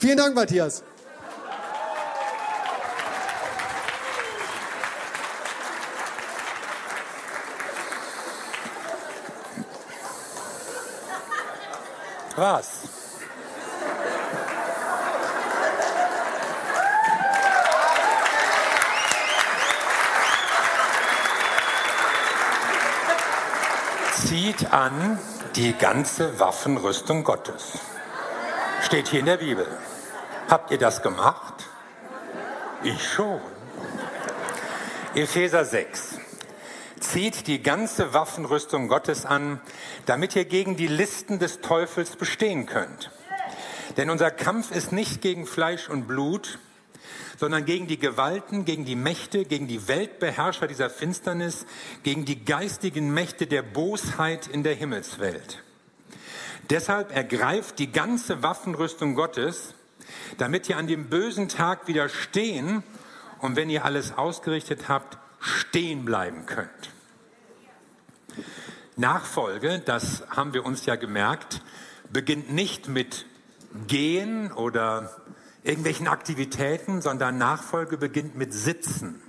Vielen Dank, Matthias. Was? Zieht an die ganze Waffenrüstung Gottes. Steht hier in der Bibel. Habt ihr das gemacht? Ich schon. Epheser 6. Zieht die ganze Waffenrüstung Gottes an, damit ihr gegen die Listen des Teufels bestehen könnt. Denn unser Kampf ist nicht gegen Fleisch und Blut, sondern gegen die Gewalten, gegen die Mächte, gegen die Weltbeherrscher dieser Finsternis, gegen die geistigen Mächte der Bosheit in der Himmelswelt. Deshalb ergreift die ganze Waffenrüstung Gottes, damit ihr an dem bösen Tag widerstehen und wenn ihr alles ausgerichtet habt, stehen bleiben könnt. Nachfolge, das haben wir uns ja gemerkt, beginnt nicht mit Gehen oder irgendwelchen Aktivitäten, sondern Nachfolge beginnt mit Sitzen.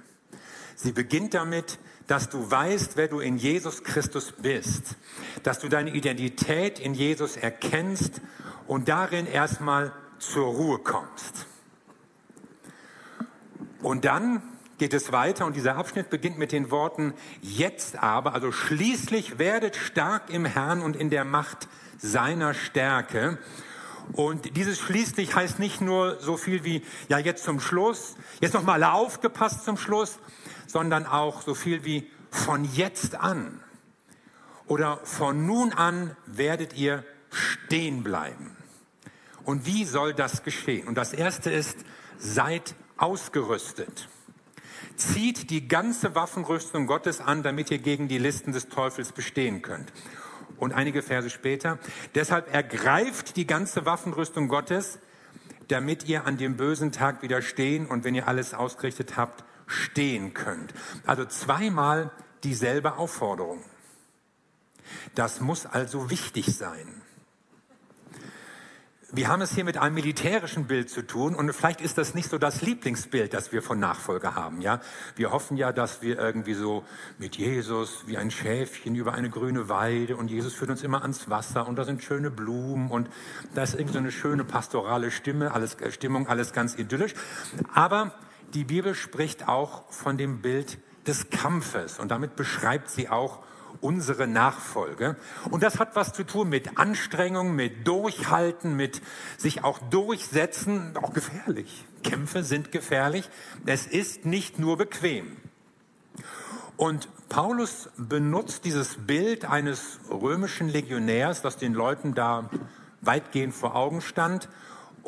Sie beginnt damit, dass du weißt, wer du in Jesus Christus bist, dass du deine Identität in Jesus erkennst und darin erstmal zur Ruhe kommst. Und dann geht es weiter und dieser Abschnitt beginnt mit den Worten, jetzt aber, also schließlich werdet stark im Herrn und in der Macht seiner Stärke. Und dieses schließlich heißt nicht nur so viel wie, ja, jetzt zum Schluss, jetzt nochmal aufgepasst zum Schluss, sondern auch so viel wie von jetzt an oder von nun an werdet ihr stehen bleiben. Und wie soll das geschehen? Und das erste ist, seid ausgerüstet. Zieht die ganze Waffenrüstung Gottes an, damit ihr gegen die Listen des Teufels bestehen könnt. Und einige Verse später, deshalb ergreift die ganze Waffenrüstung Gottes, damit ihr an dem bösen Tag widerstehen und wenn ihr alles ausgerichtet habt, stehen könnt. Also zweimal dieselbe Aufforderung. Das muss also wichtig sein wir haben es hier mit einem militärischen Bild zu tun und vielleicht ist das nicht so das Lieblingsbild, das wir von Nachfolger haben. Ja, wir hoffen ja, dass wir irgendwie so mit Jesus wie ein Schäfchen über eine grüne Weide und Jesus führt uns immer ans Wasser und da sind schöne Blumen und da ist irgendwie so eine schöne pastorale Stimme, alles äh, Stimmung, alles ganz idyllisch. Aber die Bibel spricht auch von dem Bild des Kampfes und damit beschreibt sie auch unsere Nachfolge. Und das hat was zu tun mit Anstrengung, mit Durchhalten, mit sich auch durchsetzen, auch gefährlich. Kämpfe sind gefährlich. Es ist nicht nur bequem. Und Paulus benutzt dieses Bild eines römischen Legionärs, das den Leuten da weitgehend vor Augen stand,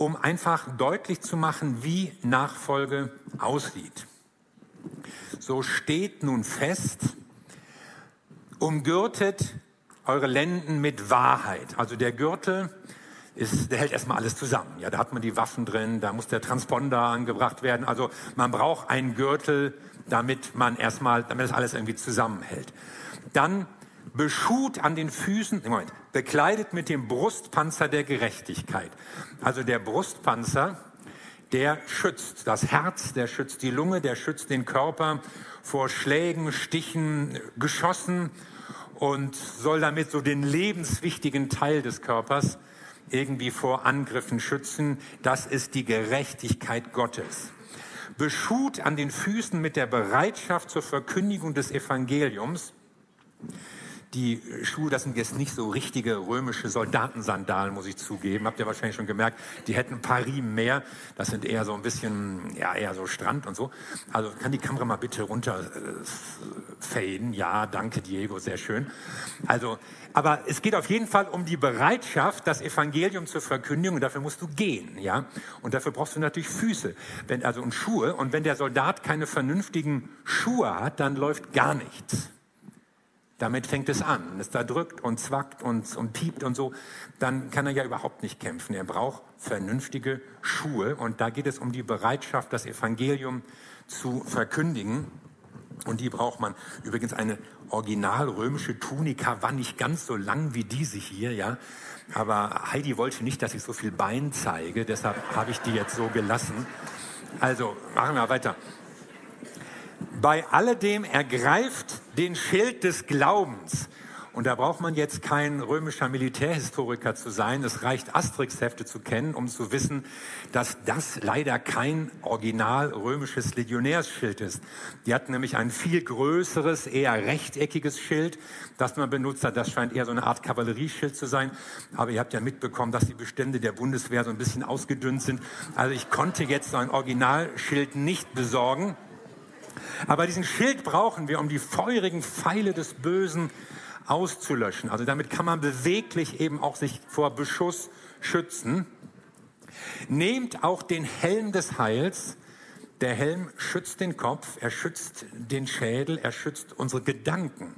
um einfach deutlich zu machen, wie Nachfolge aussieht. So steht nun fest, umgürtet eure Lenden mit Wahrheit. Also der Gürtel ist, der hält erstmal alles zusammen. Ja, da hat man die Waffen drin, da muss der Transponder angebracht werden. Also man braucht einen Gürtel, damit man erstmal, damit das alles irgendwie zusammenhält. Dann beschut an den Füßen, Moment, bekleidet mit dem Brustpanzer der Gerechtigkeit. Also der Brustpanzer, der schützt das Herz, der schützt die Lunge, der schützt den Körper vor Schlägen, Stichen, Geschossen und soll damit so den lebenswichtigen Teil des Körpers irgendwie vor Angriffen schützen. Das ist die Gerechtigkeit Gottes. Beschut an den Füßen mit der Bereitschaft zur Verkündigung des Evangeliums die Schuhe, das sind jetzt nicht so richtige römische Soldatensandalen, muss ich zugeben. Habt ihr wahrscheinlich schon gemerkt, die hätten ein paar Riemen mehr. Das sind eher so ein bisschen, ja, eher so Strand und so. Also kann die Kamera mal bitte runter äh? Ja, danke Diego, sehr schön. Also, aber es geht auf jeden Fall um die Bereitschaft, das Evangelium zur Verkündigung. Und dafür musst du gehen, ja. Und dafür brauchst du natürlich Füße, wenn, also und Schuhe. Und wenn der Soldat keine vernünftigen Schuhe hat, dann läuft gar nichts. Damit fängt es an. Wenn es da drückt und zwackt und, und piept und so, dann kann er ja überhaupt nicht kämpfen. Er braucht vernünftige Schuhe. Und da geht es um die Bereitschaft, das Evangelium zu verkündigen. Und die braucht man. Übrigens eine original römische Tunika war nicht ganz so lang wie diese hier, ja. Aber Heidi wollte nicht, dass ich so viel Bein zeige, deshalb habe ich die jetzt so gelassen. Also machen wir weiter. Bei alledem ergreift den Schild des Glaubens. Und da braucht man jetzt kein römischer Militärhistoriker zu sein. Es reicht Asterix-Hefte zu kennen, um zu wissen, dass das leider kein original römisches Legionärsschild ist. Die hatten nämlich ein viel größeres, eher rechteckiges Schild, das man benutzt hat. Das scheint eher so eine Art Kavallerieschild zu sein. Aber ihr habt ja mitbekommen, dass die Bestände der Bundeswehr so ein bisschen ausgedünnt sind. Also ich konnte jetzt so ein Originalschild nicht besorgen. Aber diesen Schild brauchen wir, um die feurigen Pfeile des Bösen auszulöschen. Also damit kann man beweglich eben auch sich vor Beschuss schützen. Nehmt auch den Helm des Heils. Der Helm schützt den Kopf, er schützt den Schädel, er schützt unsere Gedanken.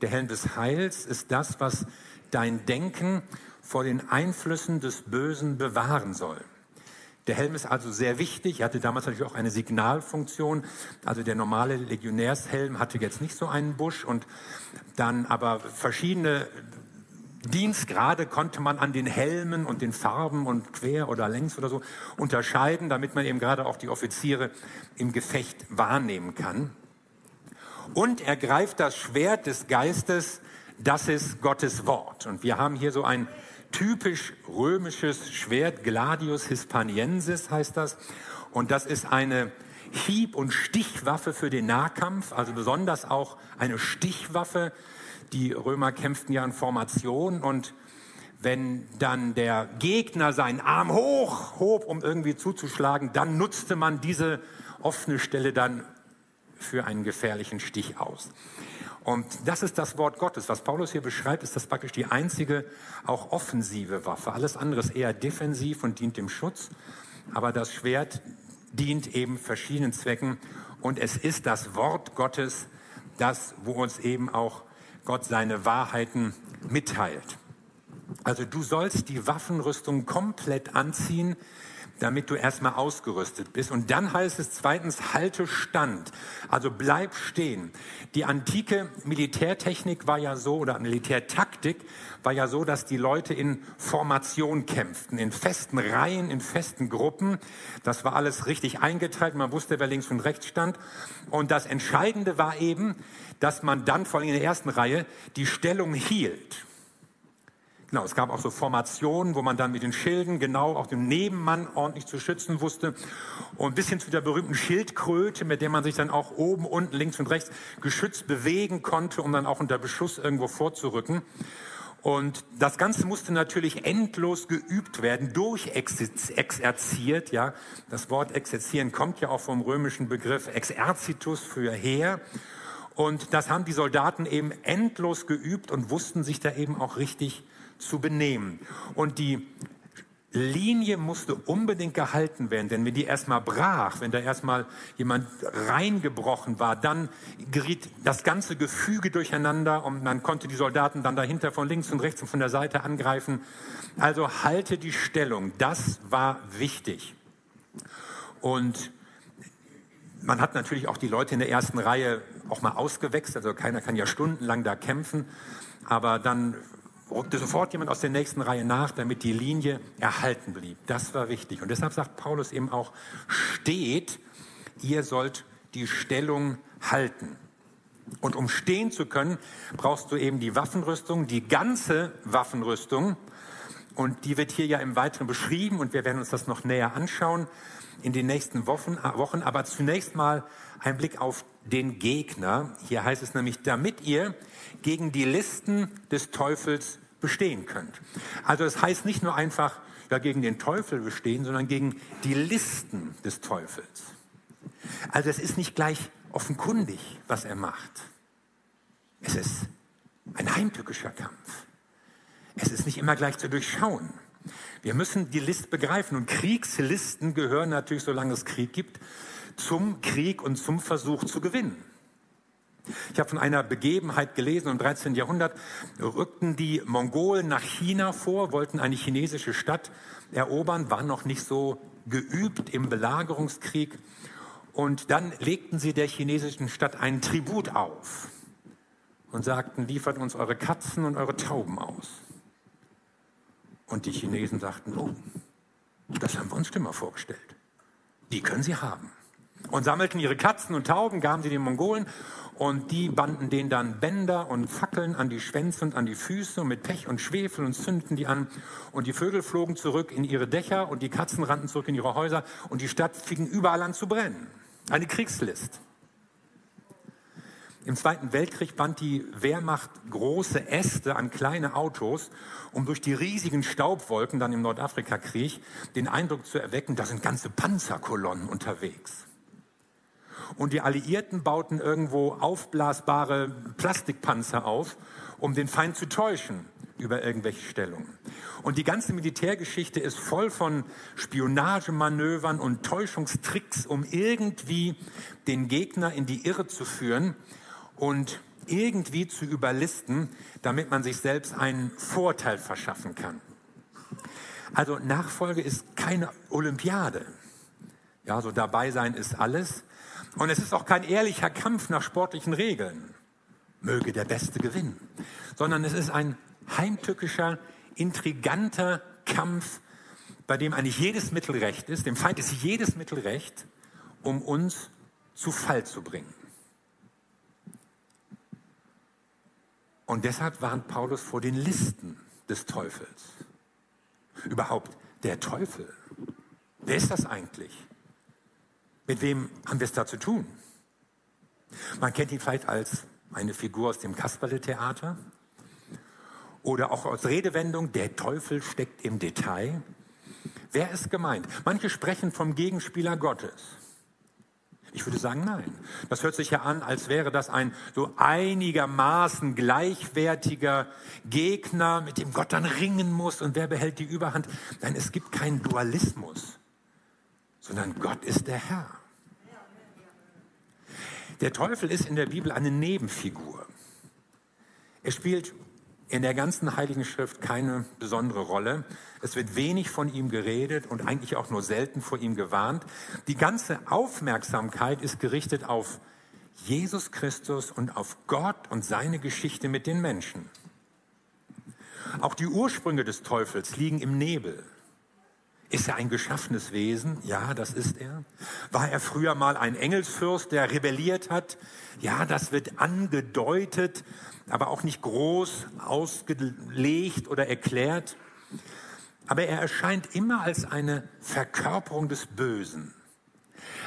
Der Helm des Heils ist das, was dein Denken vor den Einflüssen des Bösen bewahren soll. Der Helm ist also sehr wichtig. Er hatte damals natürlich auch eine Signalfunktion. Also der normale Legionärshelm hatte jetzt nicht so einen Busch und dann aber verschiedene Dienstgrade konnte man an den Helmen und den Farben und quer oder längs oder so unterscheiden, damit man eben gerade auch die Offiziere im Gefecht wahrnehmen kann. Und er greift das Schwert des Geistes, das ist Gottes Wort. Und wir haben hier so ein typisch römisches Schwert, Gladius Hispaniensis heißt das. Und das ist eine Hieb- und Stichwaffe für den Nahkampf, also besonders auch eine Stichwaffe. Die Römer kämpften ja in Formation und wenn dann der Gegner seinen Arm hoch hob, um irgendwie zuzuschlagen, dann nutzte man diese offene Stelle dann für einen gefährlichen Stich aus. Und das ist das Wort Gottes. Was Paulus hier beschreibt, ist das praktisch die einzige auch offensive Waffe. Alles andere ist eher defensiv und dient dem Schutz. Aber das Schwert dient eben verschiedenen Zwecken. Und es ist das Wort Gottes, das, wo uns eben auch Gott seine Wahrheiten mitteilt. Also du sollst die Waffenrüstung komplett anziehen, damit du erstmal ausgerüstet bist. Und dann heißt es zweitens, halte Stand. Also bleib stehen. Die antike Militärtechnik war ja so, oder Militärtaktik war ja so, dass die Leute in Formation kämpften, in festen Reihen, in festen Gruppen. Das war alles richtig eingeteilt. Man wusste, wer links und rechts stand. Und das Entscheidende war eben, dass man dann vor allem in der ersten Reihe die Stellung hielt. Genau, es gab auch so Formationen, wo man dann mit den Schilden genau auch den Nebenmann ordentlich zu schützen wusste. Und bis hin zu der berühmten Schildkröte, mit der man sich dann auch oben, unten, links und rechts geschützt bewegen konnte, um dann auch unter Beschuss irgendwo vorzurücken. Und das Ganze musste natürlich endlos geübt werden, durchexerziert, ja. Das Wort exerzieren kommt ja auch vom römischen Begriff exercitus für Heer. Und das haben die Soldaten eben endlos geübt und wussten sich da eben auch richtig zu benehmen. Und die Linie musste unbedingt gehalten werden, denn wenn die erstmal brach, wenn da erstmal jemand reingebrochen war, dann geriet das ganze Gefüge durcheinander und man konnte die Soldaten dann dahinter von links und rechts und von der Seite angreifen. Also halte die Stellung, das war wichtig. Und man hat natürlich auch die Leute in der ersten Reihe auch mal ausgewechselt, also keiner kann ja stundenlang da kämpfen, aber dann rückte sofort jemand aus der nächsten Reihe nach, damit die Linie erhalten blieb. Das war wichtig. Und deshalb sagt Paulus eben auch, steht, ihr sollt die Stellung halten. Und um stehen zu können, brauchst du eben die Waffenrüstung, die ganze Waffenrüstung. Und die wird hier ja im Weiteren beschrieben und wir werden uns das noch näher anschauen in den nächsten Wochen. Wochen. Aber zunächst mal ein Blick auf den Gegner. Hier heißt es nämlich, damit ihr gegen die Listen des Teufels bestehen könnt. Also es das heißt nicht nur einfach ja, gegen den Teufel bestehen, sondern gegen die Listen des Teufels. Also es ist nicht gleich offenkundig, was er macht. Es ist ein heimtückischer Kampf. Es ist nicht immer gleich zu durchschauen. Wir müssen die List begreifen und Kriegslisten gehören natürlich, solange es Krieg gibt, zum Krieg und zum Versuch zu gewinnen. Ich habe von einer Begebenheit gelesen, im 13. Jahrhundert rückten die Mongolen nach China vor, wollten eine chinesische Stadt erobern, waren noch nicht so geübt im Belagerungskrieg. Und dann legten sie der chinesischen Stadt einen Tribut auf und sagten, liefert uns eure Katzen und eure Tauben aus. Und die Chinesen sagten, oh, das haben wir uns schlimmer vorgestellt. Die können sie haben. Und sammelten ihre Katzen und Tauben, gaben sie den Mongolen und die banden denen dann Bänder und Fackeln an die Schwänze und an die Füße und mit Pech und Schwefel und zündeten die an. Und die Vögel flogen zurück in ihre Dächer und die Katzen rannten zurück in ihre Häuser und die Stadt fing überall an zu brennen. Eine Kriegslist. Im Zweiten Weltkrieg band die Wehrmacht große Äste an kleine Autos, um durch die riesigen Staubwolken dann im Nordafrikakrieg den Eindruck zu erwecken, da sind ganze Panzerkolonnen unterwegs. Und die Alliierten bauten irgendwo aufblasbare Plastikpanzer auf, um den Feind zu täuschen über irgendwelche Stellungen. Und die ganze Militärgeschichte ist voll von Spionagemanövern und Täuschungstricks, um irgendwie den Gegner in die Irre zu führen und irgendwie zu überlisten, damit man sich selbst einen Vorteil verschaffen kann. Also Nachfolge ist keine Olympiade. Ja, so dabei sein ist alles. Und es ist auch kein ehrlicher Kampf nach sportlichen Regeln. Möge der Beste gewinnen. Sondern es ist ein heimtückischer, intriganter Kampf, bei dem eigentlich jedes Mittel recht ist. Dem Feind ist jedes Mittel recht, um uns zu Fall zu bringen. Und deshalb warnt Paulus vor den Listen des Teufels. Überhaupt der Teufel. Wer ist das eigentlich? Mit wem haben wir es da zu tun? Man kennt ihn vielleicht als eine Figur aus dem Kasperle-Theater oder auch als Redewendung, der Teufel steckt im Detail. Wer ist gemeint? Manche sprechen vom Gegenspieler Gottes. Ich würde sagen, nein. Das hört sich ja an, als wäre das ein so einigermaßen gleichwertiger Gegner, mit dem Gott dann ringen muss und wer behält die Überhand. Nein, es gibt keinen Dualismus, sondern Gott ist der Herr. Der Teufel ist in der Bibel eine Nebenfigur. Er spielt in der ganzen Heiligen Schrift keine besondere Rolle. Es wird wenig von ihm geredet und eigentlich auch nur selten vor ihm gewarnt. Die ganze Aufmerksamkeit ist gerichtet auf Jesus Christus und auf Gott und seine Geschichte mit den Menschen. Auch die Ursprünge des Teufels liegen im Nebel. Ist er ein geschaffenes Wesen? Ja, das ist er. War er früher mal ein Engelsfürst, der rebelliert hat? Ja, das wird angedeutet aber auch nicht groß ausgelegt oder erklärt. Aber er erscheint immer als eine Verkörperung des Bösen,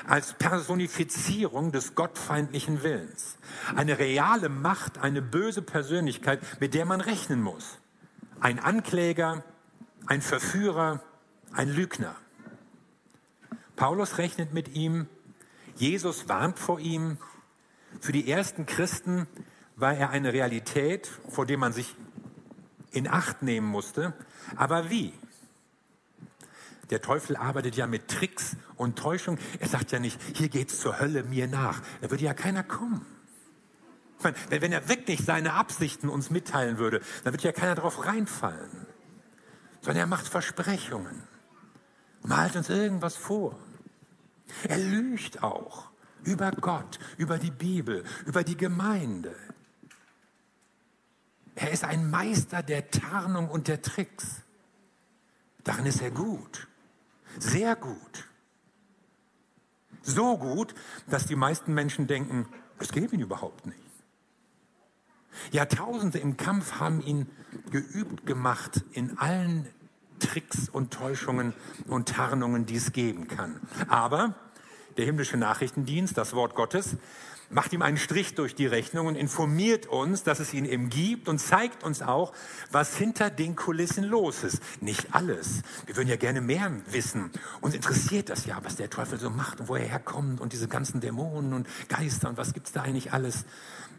als Personifizierung des gottfeindlichen Willens. Eine reale Macht, eine böse Persönlichkeit, mit der man rechnen muss. Ein Ankläger, ein Verführer, ein Lügner. Paulus rechnet mit ihm, Jesus warnt vor ihm. Für die ersten Christen war er eine Realität, vor der man sich in Acht nehmen musste. Aber wie? Der Teufel arbeitet ja mit Tricks und Täuschung. Er sagt ja nicht, hier geht's zur Hölle mir nach. Da würde ja keiner kommen. Meine, wenn er wirklich seine Absichten uns mitteilen würde, dann würde ja keiner darauf reinfallen. Sondern er macht Versprechungen, malt uns irgendwas vor. Er lügt auch über Gott, über die Bibel, über die Gemeinde. Er ist ein Meister der Tarnung und der Tricks. Darin ist er gut. Sehr gut. So gut, dass die meisten Menschen denken, es geht ihn überhaupt nicht. Jahrtausende im Kampf haben ihn geübt gemacht in allen Tricks und Täuschungen und Tarnungen, die es geben kann. Aber der himmlische Nachrichtendienst, das Wort Gottes, macht ihm einen Strich durch die Rechnung und informiert uns, dass es ihn eben gibt und zeigt uns auch, was hinter den Kulissen los ist. Nicht alles. Wir würden ja gerne mehr wissen. Uns interessiert das ja, was der Teufel so macht und wo er herkommt und diese ganzen Dämonen und Geister und was gibt's da eigentlich alles.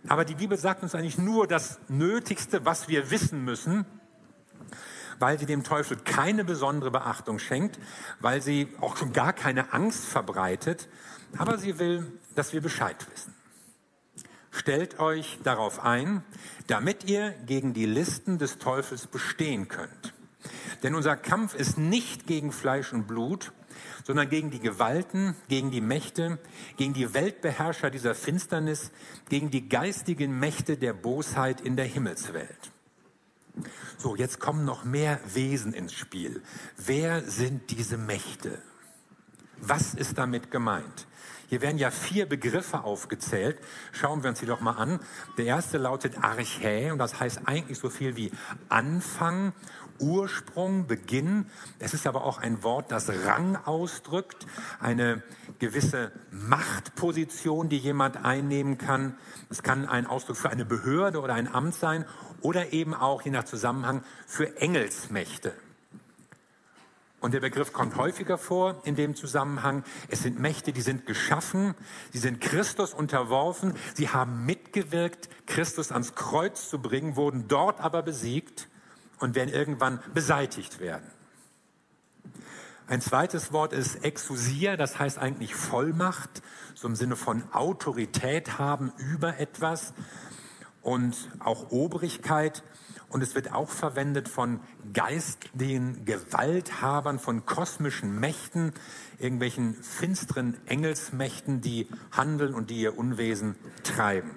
Aber die Bibel sagt uns eigentlich nur das Nötigste, was wir wissen müssen, weil sie dem Teufel keine besondere Beachtung schenkt, weil sie auch schon gar keine Angst verbreitet, aber sie will, dass wir Bescheid wissen. Stellt euch darauf ein, damit ihr gegen die Listen des Teufels bestehen könnt. Denn unser Kampf ist nicht gegen Fleisch und Blut, sondern gegen die Gewalten, gegen die Mächte, gegen die Weltbeherrscher dieser Finsternis, gegen die geistigen Mächte der Bosheit in der Himmelswelt. So, jetzt kommen noch mehr Wesen ins Spiel. Wer sind diese Mächte? Was ist damit gemeint? Hier werden ja vier Begriffe aufgezählt. Schauen wir uns die doch mal an. Der erste lautet Archä und das heißt eigentlich so viel wie Anfang, Ursprung, Beginn. Es ist aber auch ein Wort, das Rang ausdrückt, eine gewisse Machtposition, die jemand einnehmen kann. Es kann ein Ausdruck für eine Behörde oder ein Amt sein oder eben auch, je nach Zusammenhang, für Engelsmächte. Und der Begriff kommt häufiger vor in dem Zusammenhang. Es sind Mächte, die sind geschaffen, sie sind Christus unterworfen, sie haben mitgewirkt, Christus ans Kreuz zu bringen, wurden dort aber besiegt und werden irgendwann beseitigt werden. Ein zweites Wort ist Exousia, das heißt eigentlich Vollmacht, so im Sinne von Autorität haben über etwas und auch Obrigkeit. Und es wird auch verwendet von geistlichen Gewalthabern, von kosmischen Mächten, irgendwelchen finsteren Engelsmächten, die handeln und die ihr Unwesen treiben.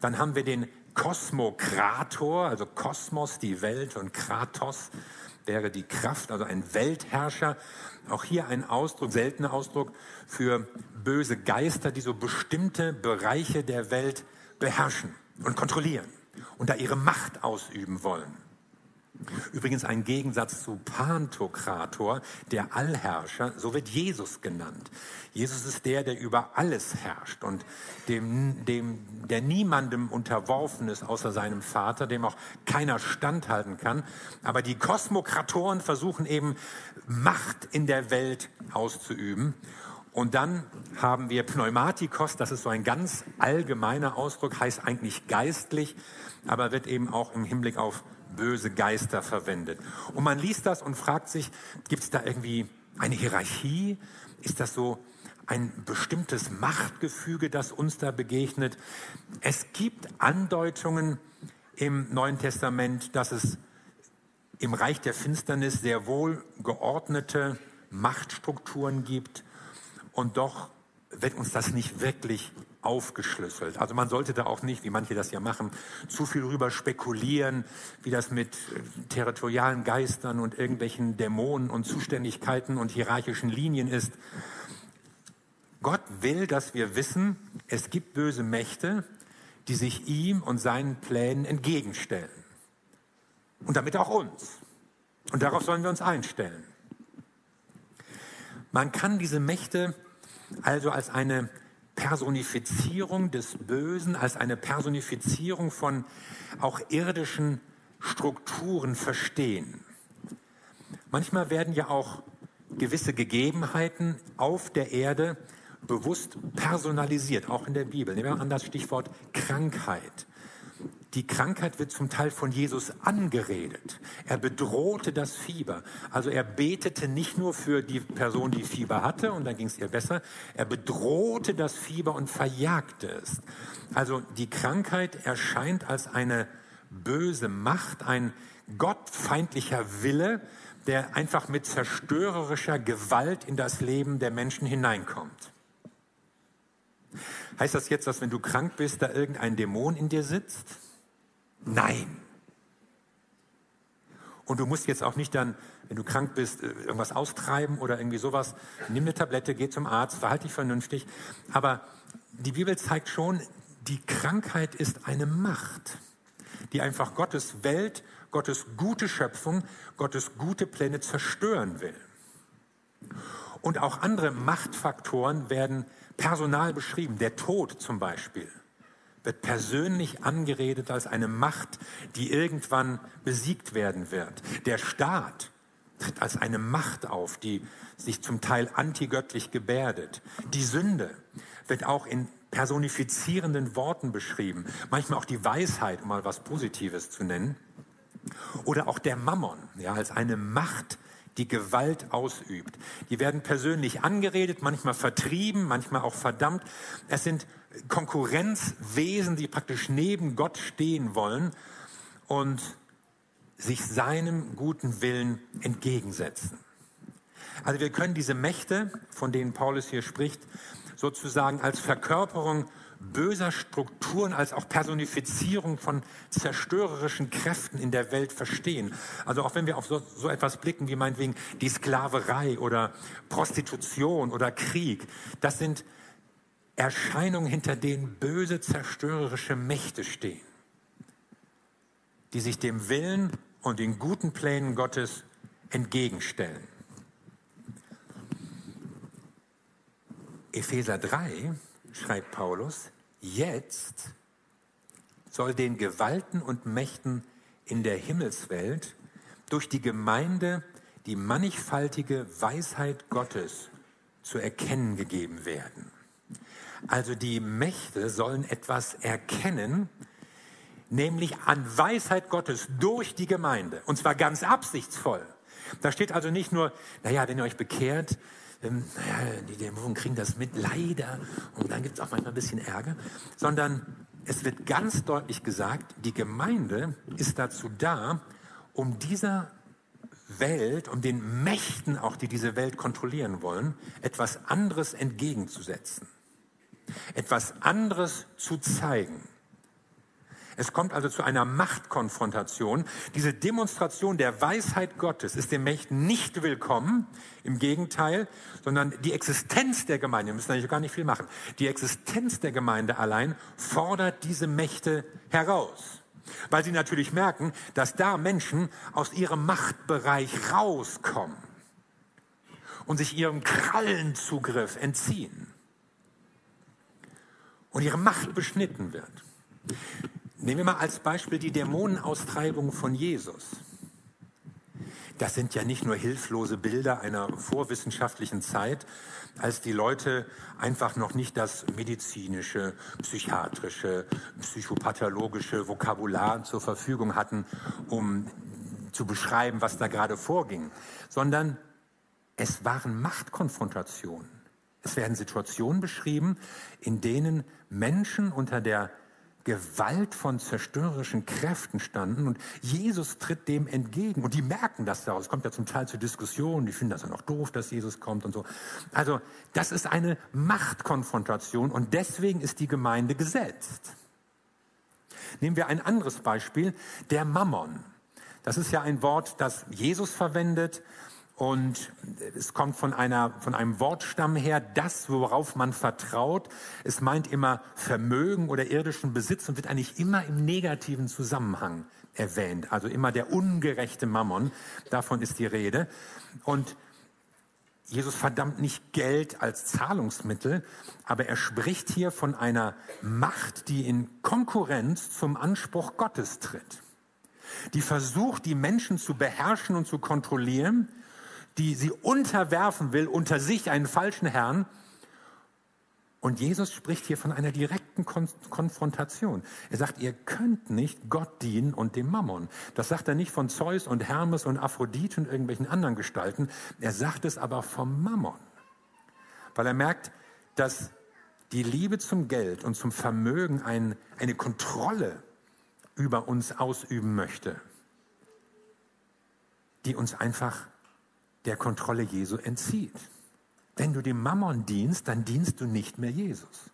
Dann haben wir den Kosmokrator, also Kosmos, die Welt und Kratos wäre die Kraft, also ein Weltherrscher. Auch hier ein Ausdruck, seltener Ausdruck für böse Geister, die so bestimmte Bereiche der Welt beherrschen und kontrollieren und da ihre Macht ausüben wollen. Übrigens ein Gegensatz zu Pantokrator, der Allherrscher, so wird Jesus genannt. Jesus ist der, der über alles herrscht und dem, dem, der niemandem unterworfen ist, außer seinem Vater, dem auch keiner standhalten kann. Aber die Kosmokratoren versuchen eben Macht in der Welt auszuüben. Und dann haben wir Pneumatikos, das ist so ein ganz allgemeiner Ausdruck, heißt eigentlich geistlich, aber wird eben auch im Hinblick auf böse Geister verwendet. Und man liest das und fragt sich, gibt es da irgendwie eine Hierarchie? Ist das so ein bestimmtes Machtgefüge, das uns da begegnet? Es gibt Andeutungen im Neuen Testament, dass es im Reich der Finsternis sehr wohl geordnete Machtstrukturen gibt und doch wird uns das nicht wirklich aufgeschlüsselt. Also man sollte da auch nicht, wie manche das ja machen, zu viel rüber spekulieren, wie das mit äh, territorialen Geistern und irgendwelchen Dämonen und Zuständigkeiten und hierarchischen Linien ist. Gott will, dass wir wissen, es gibt böse Mächte, die sich ihm und seinen Plänen entgegenstellen. Und damit auch uns. Und darauf sollen wir uns einstellen. Man kann diese Mächte also als eine Personifizierung des Bösen, als eine Personifizierung von auch irdischen Strukturen verstehen. Manchmal werden ja auch gewisse Gegebenheiten auf der Erde bewusst personalisiert, auch in der Bibel. Nehmen wir an das Stichwort Krankheit. Die Krankheit wird zum Teil von Jesus angeredet. Er bedrohte das Fieber. Also er betete nicht nur für die Person, die Fieber hatte und dann ging es ihr besser. Er bedrohte das Fieber und verjagte es. Also die Krankheit erscheint als eine böse Macht, ein gottfeindlicher Wille, der einfach mit zerstörerischer Gewalt in das Leben der Menschen hineinkommt. Heißt das jetzt, dass wenn du krank bist, da irgendein Dämon in dir sitzt? Nein. Und du musst jetzt auch nicht dann, wenn du krank bist, äh, irgendwas austreiben oder irgendwie sowas. Nimm eine Tablette, geh zum Arzt, verhalte dich vernünftig. Aber die Bibel zeigt schon, die Krankheit ist eine Macht, die einfach Gottes Welt, Gottes gute Schöpfung, Gottes gute Pläne zerstören will. Und auch andere Machtfaktoren werden personal beschrieben. Der Tod zum Beispiel wird persönlich angeredet als eine Macht, die irgendwann besiegt werden wird. Der Staat tritt als eine Macht auf, die sich zum Teil antigöttlich gebärdet. Die Sünde wird auch in personifizierenden Worten beschrieben. Manchmal auch die Weisheit, um mal was Positives zu nennen. Oder auch der Mammon, ja, als eine Macht, die Gewalt ausübt. Die werden persönlich angeredet, manchmal vertrieben, manchmal auch verdammt. Es sind Konkurrenzwesen, die praktisch neben Gott stehen wollen und sich seinem guten Willen entgegensetzen. Also wir können diese Mächte, von denen Paulus hier spricht, sozusagen als Verkörperung böser Strukturen als auch Personifizierung von zerstörerischen Kräften in der Welt verstehen. Also auch wenn wir auf so, so etwas blicken wie meinetwegen die Sklaverei oder Prostitution oder Krieg, das sind Erscheinungen, hinter denen böse zerstörerische Mächte stehen, die sich dem Willen und den guten Plänen Gottes entgegenstellen. Epheser 3 schreibt Paulus, jetzt soll den Gewalten und Mächten in der Himmelswelt durch die Gemeinde die mannigfaltige Weisheit Gottes zu erkennen gegeben werden. Also die Mächte sollen etwas erkennen, nämlich an Weisheit Gottes durch die Gemeinde. Und zwar ganz absichtsvoll. Da steht also nicht nur, naja, wenn ihr euch bekehrt, ähm, die Dämonen kriegen das mit, leider. Und dann gibt es auch manchmal ein bisschen Ärger. Sondern es wird ganz deutlich gesagt, die Gemeinde ist dazu da, um dieser Welt, um den Mächten auch, die diese Welt kontrollieren wollen, etwas anderes entgegenzusetzen. Etwas anderes zu zeigen. Es kommt also zu einer Machtkonfrontation. Diese Demonstration der Weisheit Gottes ist den Mächten nicht willkommen, im Gegenteil, sondern die Existenz der Gemeinde, wir müssen eigentlich gar nicht viel machen, die Existenz der Gemeinde allein fordert diese Mächte heraus. Weil sie natürlich merken, dass da Menschen aus ihrem Machtbereich rauskommen und sich ihrem Krallenzugriff entziehen und ihre Macht beschnitten wird. Nehmen wir mal als Beispiel die Dämonenaustreibung von Jesus. Das sind ja nicht nur hilflose Bilder einer vorwissenschaftlichen Zeit, als die Leute einfach noch nicht das medizinische, psychiatrische, psychopathologische Vokabular zur Verfügung hatten, um zu beschreiben, was da gerade vorging, sondern es waren Machtkonfrontationen. Es werden Situationen beschrieben, in denen Menschen unter der Gewalt von zerstörerischen Kräften standen und Jesus tritt dem entgegen und die merken das daraus. Es kommt ja zum Teil zu Diskussionen, die finden das ja noch doof, dass Jesus kommt und so. Also das ist eine Machtkonfrontation und deswegen ist die Gemeinde gesetzt. Nehmen wir ein anderes Beispiel, der Mammon. Das ist ja ein Wort, das Jesus verwendet und es kommt von, einer, von einem Wortstamm her, das, worauf man vertraut. Es meint immer Vermögen oder irdischen Besitz und wird eigentlich immer im negativen Zusammenhang erwähnt. Also immer der ungerechte Mammon, davon ist die Rede. Und Jesus verdammt nicht Geld als Zahlungsmittel, aber er spricht hier von einer Macht, die in Konkurrenz zum Anspruch Gottes tritt. Die versucht, die Menschen zu beherrschen und zu kontrollieren die sie unterwerfen will unter sich einen falschen Herrn. Und Jesus spricht hier von einer direkten Kon Konfrontation. Er sagt, ihr könnt nicht Gott dienen und dem Mammon. Das sagt er nicht von Zeus und Hermes und Aphrodite und irgendwelchen anderen Gestalten. Er sagt es aber vom Mammon. Weil er merkt, dass die Liebe zum Geld und zum Vermögen ein, eine Kontrolle über uns ausüben möchte, die uns einfach der Kontrolle Jesu entzieht. Wenn du dem Mammon dienst, dann dienst du nicht mehr Jesus.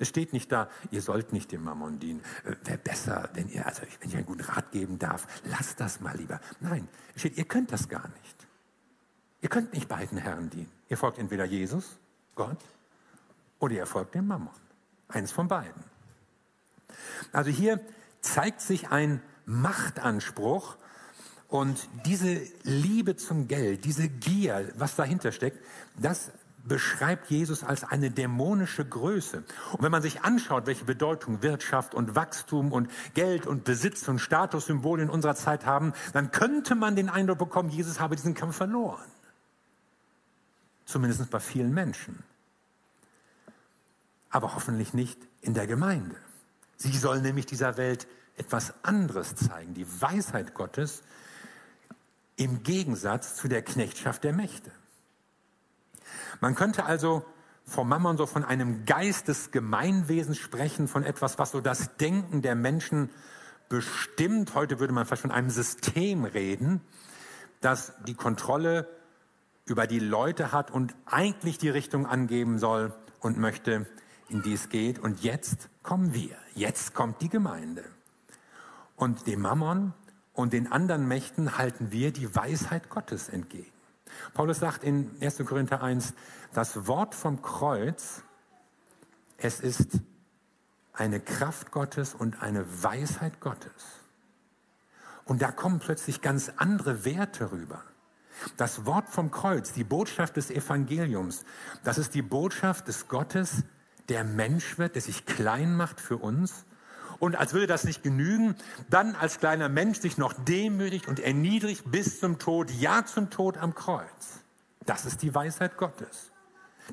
Es steht nicht da, ihr sollt nicht dem Mammon dienen. Äh, Wäre besser, wenn ihr, also wenn ich einen guten Rat geben darf, lasst das mal lieber. Nein, es steht, ihr könnt das gar nicht. Ihr könnt nicht beiden Herren dienen. Ihr folgt entweder Jesus, Gott, oder ihr folgt dem Mammon. Eins von beiden. Also hier zeigt sich ein Machtanspruch, und diese Liebe zum Geld, diese Gier, was dahinter steckt, das beschreibt Jesus als eine dämonische Größe. Und wenn man sich anschaut, welche Bedeutung Wirtschaft und Wachstum und Geld und Besitz und Statussymbole in unserer Zeit haben, dann könnte man den Eindruck bekommen, Jesus habe diesen Kampf verloren. Zumindest bei vielen Menschen. Aber hoffentlich nicht in der Gemeinde. Sie soll nämlich dieser Welt etwas anderes zeigen, die Weisheit Gottes, im Gegensatz zu der Knechtschaft der Mächte. Man könnte also vom Mammon so von einem Geist des Gemeinwesens sprechen, von etwas, was so das Denken der Menschen bestimmt. Heute würde man fast von einem System reden, das die Kontrolle über die Leute hat und eigentlich die Richtung angeben soll und möchte, in die es geht. Und jetzt kommen wir, jetzt kommt die Gemeinde. Und dem Mammon und den anderen Mächten halten wir die Weisheit Gottes entgegen. Paulus sagt in 1. Korinther 1, das Wort vom Kreuz, es ist eine Kraft Gottes und eine Weisheit Gottes. Und da kommen plötzlich ganz andere Werte rüber. Das Wort vom Kreuz, die Botschaft des Evangeliums, das ist die Botschaft des Gottes, der Mensch wird, der sich klein macht für uns. Und als würde das nicht genügen, dann als kleiner Mensch sich noch demütigt und erniedrigt bis zum Tod, ja zum Tod am Kreuz. Das ist die Weisheit Gottes.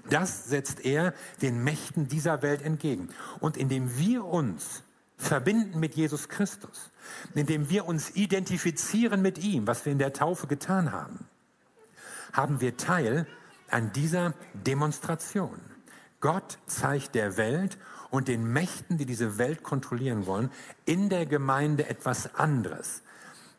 Das setzt er den Mächten dieser Welt entgegen. Und indem wir uns verbinden mit Jesus Christus, indem wir uns identifizieren mit ihm, was wir in der Taufe getan haben, haben wir Teil an dieser Demonstration. Gott zeigt der Welt und den Mächten, die diese Welt kontrollieren wollen, in der Gemeinde etwas anderes,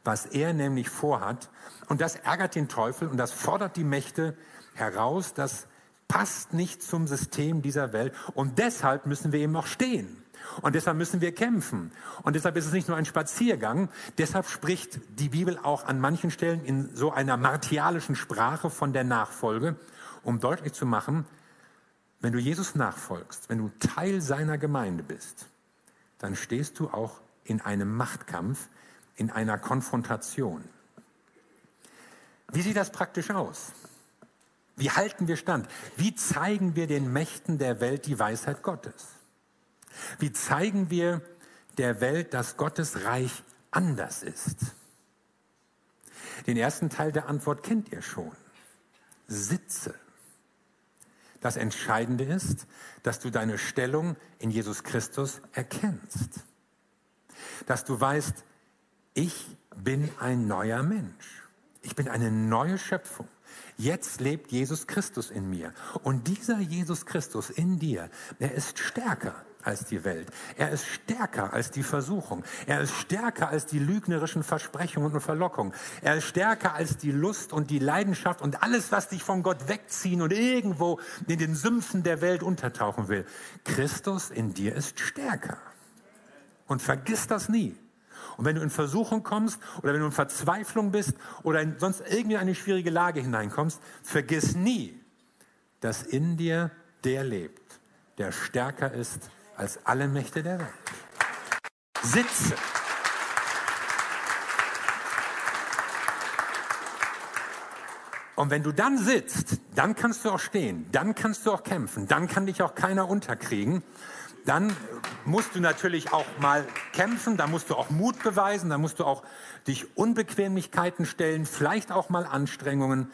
was er nämlich vorhat. Und das ärgert den Teufel und das fordert die Mächte heraus, das passt nicht zum System dieser Welt. Und deshalb müssen wir eben auch stehen. Und deshalb müssen wir kämpfen. Und deshalb ist es nicht nur ein Spaziergang. Deshalb spricht die Bibel auch an manchen Stellen in so einer martialischen Sprache von der Nachfolge, um deutlich zu machen, wenn du Jesus nachfolgst, wenn du Teil seiner Gemeinde bist, dann stehst du auch in einem Machtkampf, in einer Konfrontation. Wie sieht das praktisch aus? Wie halten wir stand? Wie zeigen wir den Mächten der Welt die Weisheit Gottes? Wie zeigen wir der Welt, dass Gottes Reich anders ist? Den ersten Teil der Antwort kennt ihr schon. Sitze. Das Entscheidende ist, dass du deine Stellung in Jesus Christus erkennst. Dass du weißt, ich bin ein neuer Mensch. Ich bin eine neue Schöpfung. Jetzt lebt Jesus Christus in mir. Und dieser Jesus Christus in dir, der ist stärker als die Welt. Er ist stärker als die Versuchung. Er ist stärker als die lügnerischen Versprechungen und Verlockungen. Er ist stärker als die Lust und die Leidenschaft und alles, was dich von Gott wegziehen und irgendwo in den Sümpfen der Welt untertauchen will. Christus in dir ist stärker. Und vergiss das nie. Und wenn du in Versuchung kommst oder wenn du in Verzweiflung bist oder in sonst irgendwie eine schwierige Lage hineinkommst, vergiss nie, dass in dir der lebt, der stärker ist als alle Mächte der Welt. Sitze. Und wenn du dann sitzt, dann kannst du auch stehen, dann kannst du auch kämpfen, dann kann dich auch keiner unterkriegen. Dann musst du natürlich auch mal kämpfen, da musst du auch Mut beweisen, da musst du auch dich Unbequemlichkeiten stellen, vielleicht auch mal Anstrengungen.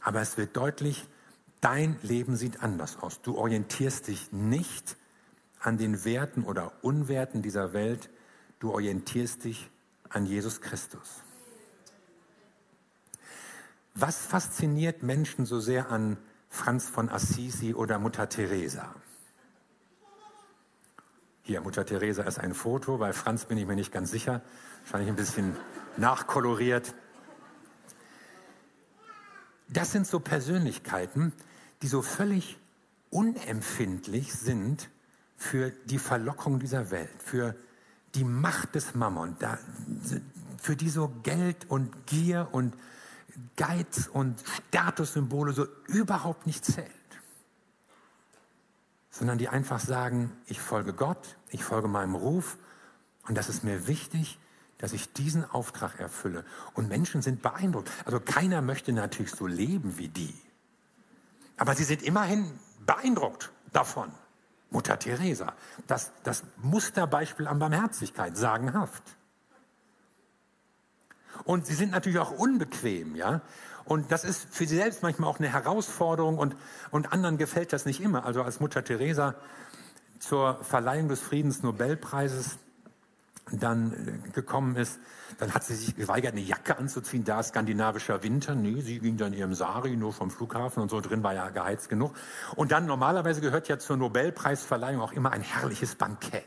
Aber es wird deutlich, dein Leben sieht anders aus. Du orientierst dich nicht an den Werten oder Unwerten dieser Welt, du orientierst dich an Jesus Christus. Was fasziniert Menschen so sehr an Franz von Assisi oder Mutter Teresa? Hier, Mutter Teresa ist ein Foto, bei Franz bin ich mir nicht ganz sicher, wahrscheinlich ein bisschen nachkoloriert. Das sind so Persönlichkeiten, die so völlig unempfindlich sind für die Verlockung dieser Welt, für die Macht des Mammon, für die so Geld und Gier und Geiz und Statussymbole so überhaupt nicht zählt. Sondern die einfach sagen, ich folge Gott, ich folge meinem Ruf und das ist mir wichtig, dass ich diesen Auftrag erfülle. Und Menschen sind beeindruckt. Also keiner möchte natürlich so leben wie die. Aber sie sind immerhin beeindruckt davon. Mutter Teresa. Das, das Musterbeispiel an Barmherzigkeit, sagenhaft. Und sie sind natürlich auch unbequem, ja. Und das ist für sie selbst manchmal auch eine Herausforderung und, und anderen gefällt das nicht immer. Also als Mutter Teresa zur Verleihung des Friedensnobelpreises dann äh, gekommen ist, dann hat sie sich geweigert, eine Jacke anzuziehen, da skandinavischer Winter. Nee, sie ging dann ihrem Sari nur vom Flughafen und so drin war ja geheizt genug. Und dann normalerweise gehört ja zur Nobelpreisverleihung auch immer ein herrliches Bankett.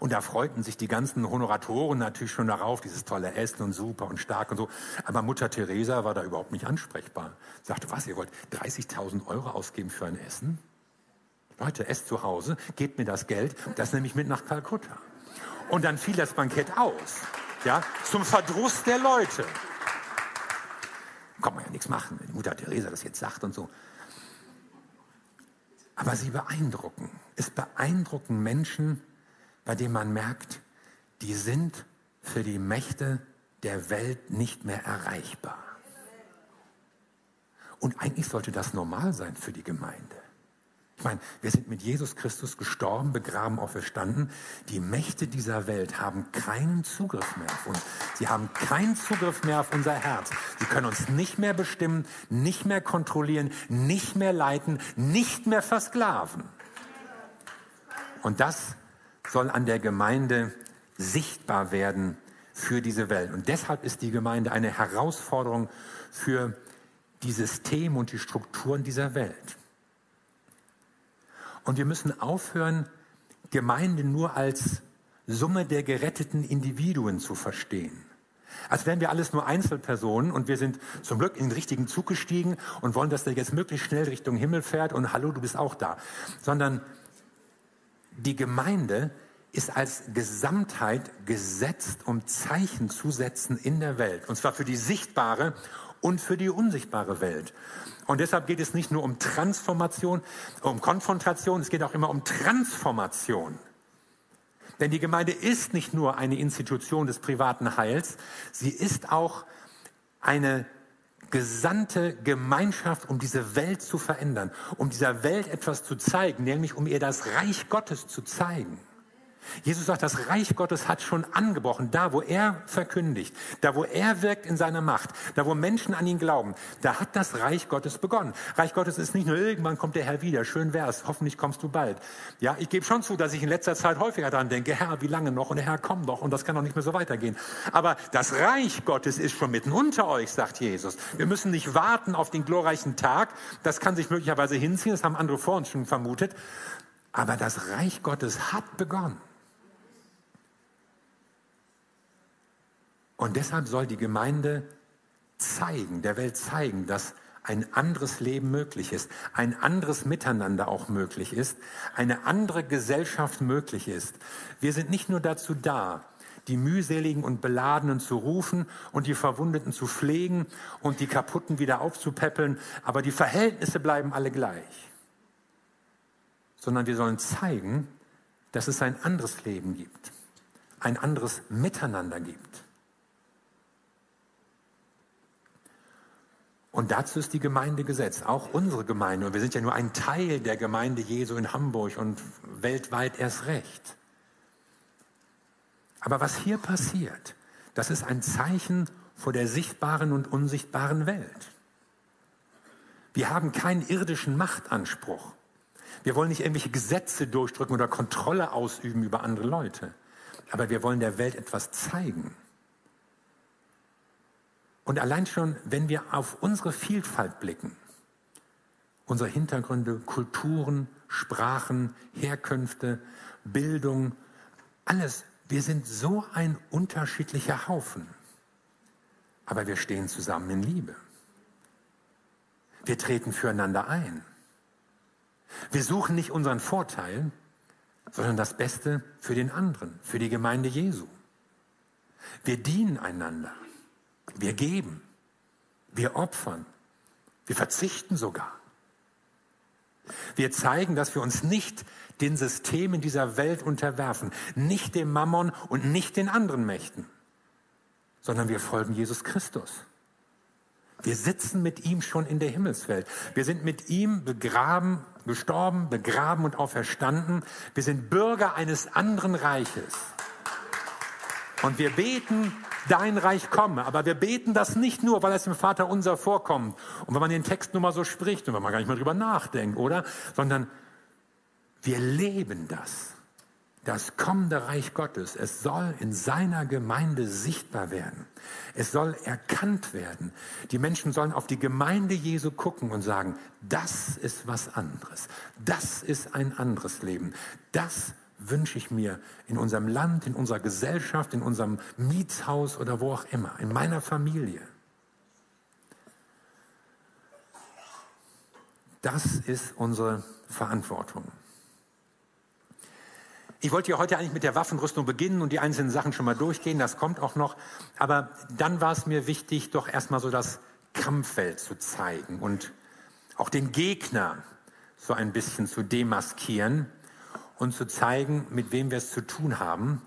Und da freuten sich die ganzen Honoratoren natürlich schon darauf, dieses tolle Essen und super und stark und so. Aber Mutter Teresa war da überhaupt nicht ansprechbar. Sagte, was, ihr wollt 30.000 Euro ausgeben für ein Essen? Leute, esst zu Hause, gebt mir das Geld, das nehme ich mit nach Kalkutta. Und dann fiel das Bankett aus. Ja, zum Verdruss der Leute. Kann man ja nichts machen, wenn Mutter Teresa das jetzt sagt und so. Aber sie beeindrucken. Es beeindrucken Menschen, bei denen man merkt, die sind für die Mächte der Welt nicht mehr erreichbar. Und eigentlich sollte das normal sein für die Gemeinde. Ich meine, wir sind mit Jesus Christus gestorben, begraben, auferstanden. Die Mächte dieser Welt haben keinen Zugriff mehr auf uns. Sie haben keinen Zugriff mehr auf unser Herz. Sie können uns nicht mehr bestimmen, nicht mehr kontrollieren, nicht mehr leiten, nicht mehr versklaven. Und das soll an der Gemeinde sichtbar werden für diese Welt. Und deshalb ist die Gemeinde eine Herausforderung für die Systeme und die Strukturen dieser Welt. Und wir müssen aufhören, Gemeinde nur als Summe der geretteten Individuen zu verstehen. Als wären wir alles nur Einzelpersonen und wir sind zum Glück in den richtigen Zug gestiegen und wollen, dass der jetzt möglichst schnell Richtung Himmel fährt und hallo, du bist auch da. Sondern die Gemeinde ist als Gesamtheit gesetzt, um Zeichen zu setzen in der Welt. Und zwar für die sichtbare und für die unsichtbare Welt. Und deshalb geht es nicht nur um Transformation, um Konfrontation, es geht auch immer um Transformation. Denn die Gemeinde ist nicht nur eine Institution des privaten Heils, sie ist auch eine gesandte Gemeinschaft, um diese Welt zu verändern, um dieser Welt etwas zu zeigen, nämlich um ihr das Reich Gottes zu zeigen. Jesus sagt, das Reich Gottes hat schon angebrochen. Da, wo er verkündigt, da, wo er wirkt in seiner Macht, da, wo Menschen an ihn glauben, da hat das Reich Gottes begonnen. Reich Gottes ist nicht nur irgendwann kommt der Herr wieder, schön wär's, hoffentlich kommst du bald. Ja, ich gebe schon zu, dass ich in letzter Zeit häufiger daran denke, Herr, wie lange noch? Und Herr kommt doch und das kann doch nicht mehr so weitergehen. Aber das Reich Gottes ist schon mitten unter euch, sagt Jesus. Wir müssen nicht warten auf den glorreichen Tag. Das kann sich möglicherweise hinziehen, das haben andere vor uns schon vermutet. Aber das Reich Gottes hat begonnen. Und deshalb soll die Gemeinde zeigen, der Welt zeigen, dass ein anderes Leben möglich ist, ein anderes Miteinander auch möglich ist, eine andere Gesellschaft möglich ist. Wir sind nicht nur dazu da, die mühseligen und beladenen zu rufen und die Verwundeten zu pflegen und die kaputten wieder aufzupäppeln, aber die Verhältnisse bleiben alle gleich, sondern wir sollen zeigen, dass es ein anderes Leben gibt, ein anderes Miteinander gibt. Und dazu ist die Gemeinde gesetzt, auch unsere Gemeinde. Und wir sind ja nur ein Teil der Gemeinde Jesu in Hamburg und weltweit erst recht. Aber was hier passiert, das ist ein Zeichen vor der sichtbaren und unsichtbaren Welt. Wir haben keinen irdischen Machtanspruch. Wir wollen nicht irgendwelche Gesetze durchdrücken oder Kontrolle ausüben über andere Leute. Aber wir wollen der Welt etwas zeigen. Und allein schon, wenn wir auf unsere Vielfalt blicken, unsere Hintergründe, Kulturen, Sprachen, Herkünfte, Bildung, alles, wir sind so ein unterschiedlicher Haufen. Aber wir stehen zusammen in Liebe. Wir treten füreinander ein. Wir suchen nicht unseren Vorteil, sondern das Beste für den anderen, für die Gemeinde Jesu. Wir dienen einander. Wir geben, wir opfern, wir verzichten sogar. Wir zeigen, dass wir uns nicht den Systemen dieser Welt unterwerfen, nicht dem Mammon und nicht den anderen Mächten, sondern wir folgen Jesus Christus. Wir sitzen mit ihm schon in der Himmelswelt. Wir sind mit ihm begraben, gestorben, begraben und auferstanden. Wir sind Bürger eines anderen Reiches. Und wir beten dein Reich komme. Aber wir beten das nicht nur, weil es im Vater unser vorkommt und wenn man den Text nur mal so spricht und wenn man gar nicht mal drüber nachdenkt, oder? Sondern wir leben das. Das kommende Reich Gottes, es soll in seiner Gemeinde sichtbar werden. Es soll erkannt werden. Die Menschen sollen auf die Gemeinde Jesu gucken und sagen, das ist was anderes. Das ist ein anderes Leben. Das wünsche ich mir in unserem Land, in unserer Gesellschaft, in unserem Mietshaus oder wo auch immer, in meiner Familie. Das ist unsere Verantwortung. Ich wollte ja heute eigentlich mit der Waffenrüstung beginnen und die einzelnen Sachen schon mal durchgehen, das kommt auch noch. Aber dann war es mir wichtig, doch erstmal so das Kampffeld zu zeigen und auch den Gegner so ein bisschen zu demaskieren und zu zeigen, mit wem wir es zu tun haben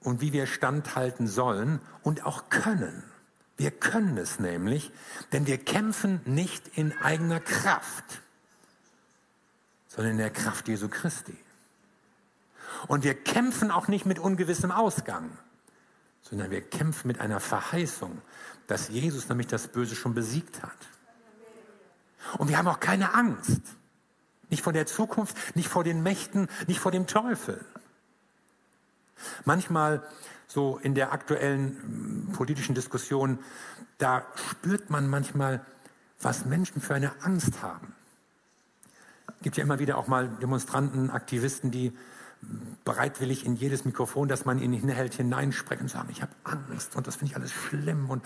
und wie wir standhalten sollen und auch können. Wir können es nämlich, denn wir kämpfen nicht in eigener Kraft, sondern in der Kraft Jesu Christi. Und wir kämpfen auch nicht mit ungewissem Ausgang, sondern wir kämpfen mit einer Verheißung, dass Jesus nämlich das Böse schon besiegt hat. Und wir haben auch keine Angst. Nicht vor der Zukunft, nicht vor den Mächten, nicht vor dem Teufel. Manchmal so in der aktuellen mm, politischen Diskussion, da spürt man manchmal, was Menschen für eine Angst haben. Es gibt ja immer wieder auch mal Demonstranten, Aktivisten, die bereitwillig in jedes Mikrofon, das man ihnen hinhält, hineinsprechen und sagen, ich habe Angst und das finde ich alles schlimm und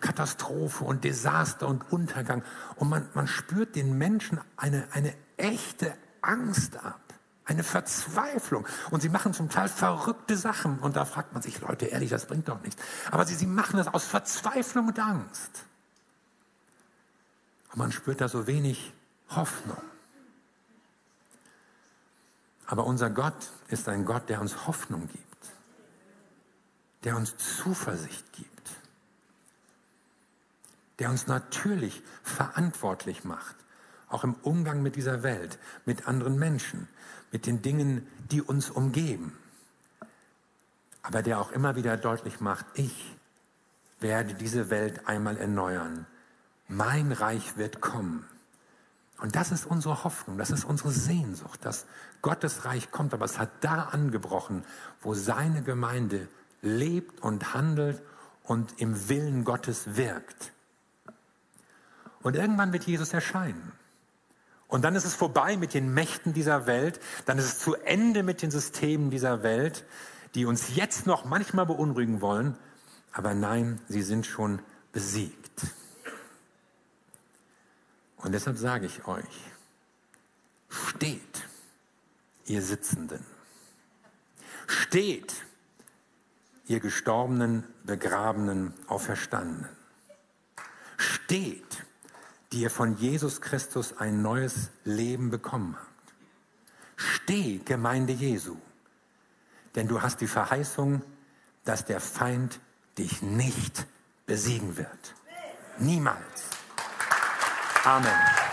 Katastrophe und Desaster und Untergang. Und man, man spürt den Menschen eine, eine echte Angst ab, eine Verzweiflung. Und sie machen zum Teil verrückte Sachen. Und da fragt man sich, Leute, ehrlich, das bringt doch nichts. Aber sie, sie machen das aus Verzweiflung und Angst. Und man spürt da so wenig Hoffnung. Aber unser Gott ist ein Gott, der uns Hoffnung gibt, der uns Zuversicht gibt, der uns natürlich verantwortlich macht, auch im Umgang mit dieser Welt, mit anderen Menschen, mit den Dingen, die uns umgeben. Aber der auch immer wieder deutlich macht, ich werde diese Welt einmal erneuern. Mein Reich wird kommen. Und das ist unsere Hoffnung, das ist unsere Sehnsucht, dass Gottes Reich kommt. Aber es hat da angebrochen, wo seine Gemeinde lebt und handelt und im Willen Gottes wirkt. Und irgendwann wird Jesus erscheinen. Und dann ist es vorbei mit den Mächten dieser Welt, dann ist es zu Ende mit den Systemen dieser Welt, die uns jetzt noch manchmal beunruhigen wollen, aber nein, sie sind schon besiegt. Und deshalb sage ich euch, steht, ihr Sitzenden. Steht, ihr Gestorbenen, Begrabenen, Auferstandenen. Steht, die ihr von Jesus Christus ein neues Leben bekommen habt. Steh, Gemeinde Jesu, denn du hast die Verheißung, dass der Feind dich nicht besiegen wird. Niemals. Amen.